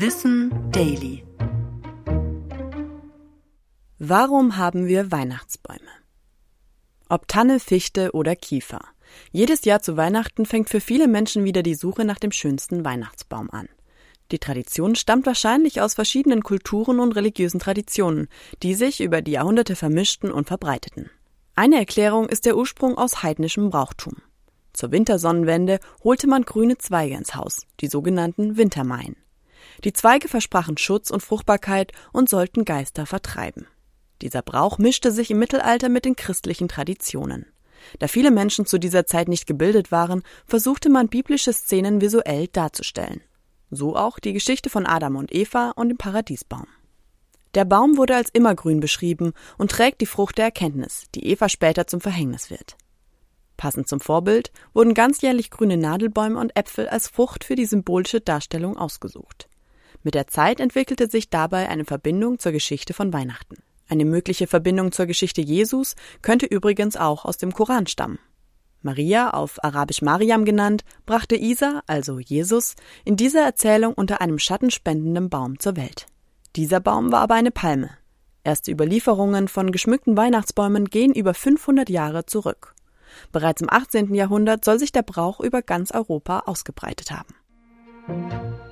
Wissen Daily. Warum haben wir Weihnachtsbäume? Ob Tanne, Fichte oder Kiefer. Jedes Jahr zu Weihnachten fängt für viele Menschen wieder die Suche nach dem schönsten Weihnachtsbaum an. Die Tradition stammt wahrscheinlich aus verschiedenen Kulturen und religiösen Traditionen, die sich über die Jahrhunderte vermischten und verbreiteten. Eine Erklärung ist der Ursprung aus heidnischem Brauchtum. Zur Wintersonnenwende holte man grüne Zweige ins Haus, die sogenannten Wintermaien. Die Zweige versprachen Schutz und Fruchtbarkeit und sollten Geister vertreiben. Dieser Brauch mischte sich im Mittelalter mit den christlichen Traditionen. Da viele Menschen zu dieser Zeit nicht gebildet waren, versuchte man biblische Szenen visuell darzustellen. So auch die Geschichte von Adam und Eva und dem Paradiesbaum. Der Baum wurde als immergrün beschrieben und trägt die Frucht der Erkenntnis, die Eva später zum Verhängnis wird. Passend zum Vorbild wurden ganzjährlich grüne Nadelbäume und Äpfel als Frucht für die symbolische Darstellung ausgesucht. Mit der Zeit entwickelte sich dabei eine Verbindung zur Geschichte von Weihnachten. Eine mögliche Verbindung zur Geschichte Jesus könnte übrigens auch aus dem Koran stammen. Maria, auf Arabisch Mariam genannt, brachte Isa, also Jesus, in dieser Erzählung unter einem schattenspendenden Baum zur Welt. Dieser Baum war aber eine Palme. Erste Überlieferungen von geschmückten Weihnachtsbäumen gehen über 500 Jahre zurück. Bereits im 18. Jahrhundert soll sich der Brauch über ganz Europa ausgebreitet haben.